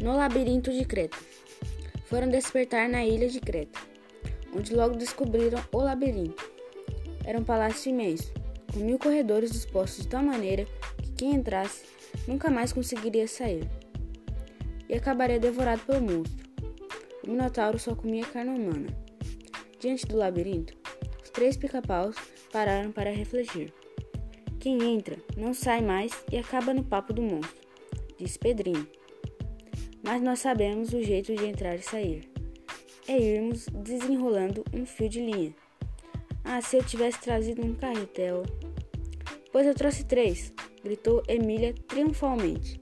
No labirinto de Creta. Foram despertar na ilha de Creta, onde logo descobriram o labirinto. Era um palácio imenso, com mil corredores dispostos de tal maneira que quem entrasse nunca mais conseguiria sair e acabaria devorado pelo monstro. O Minotauro só comia carne humana. Diante do labirinto, os três pica-paus pararam para refletir. Quem entra não sai mais e acaba no papo do monstro, disse Pedrinho mas nós sabemos o jeito de entrar e sair. É irmos desenrolando um fio de linha. Ah, se eu tivesse trazido um carretel. Pois eu trouxe três, gritou Emília triunfalmente.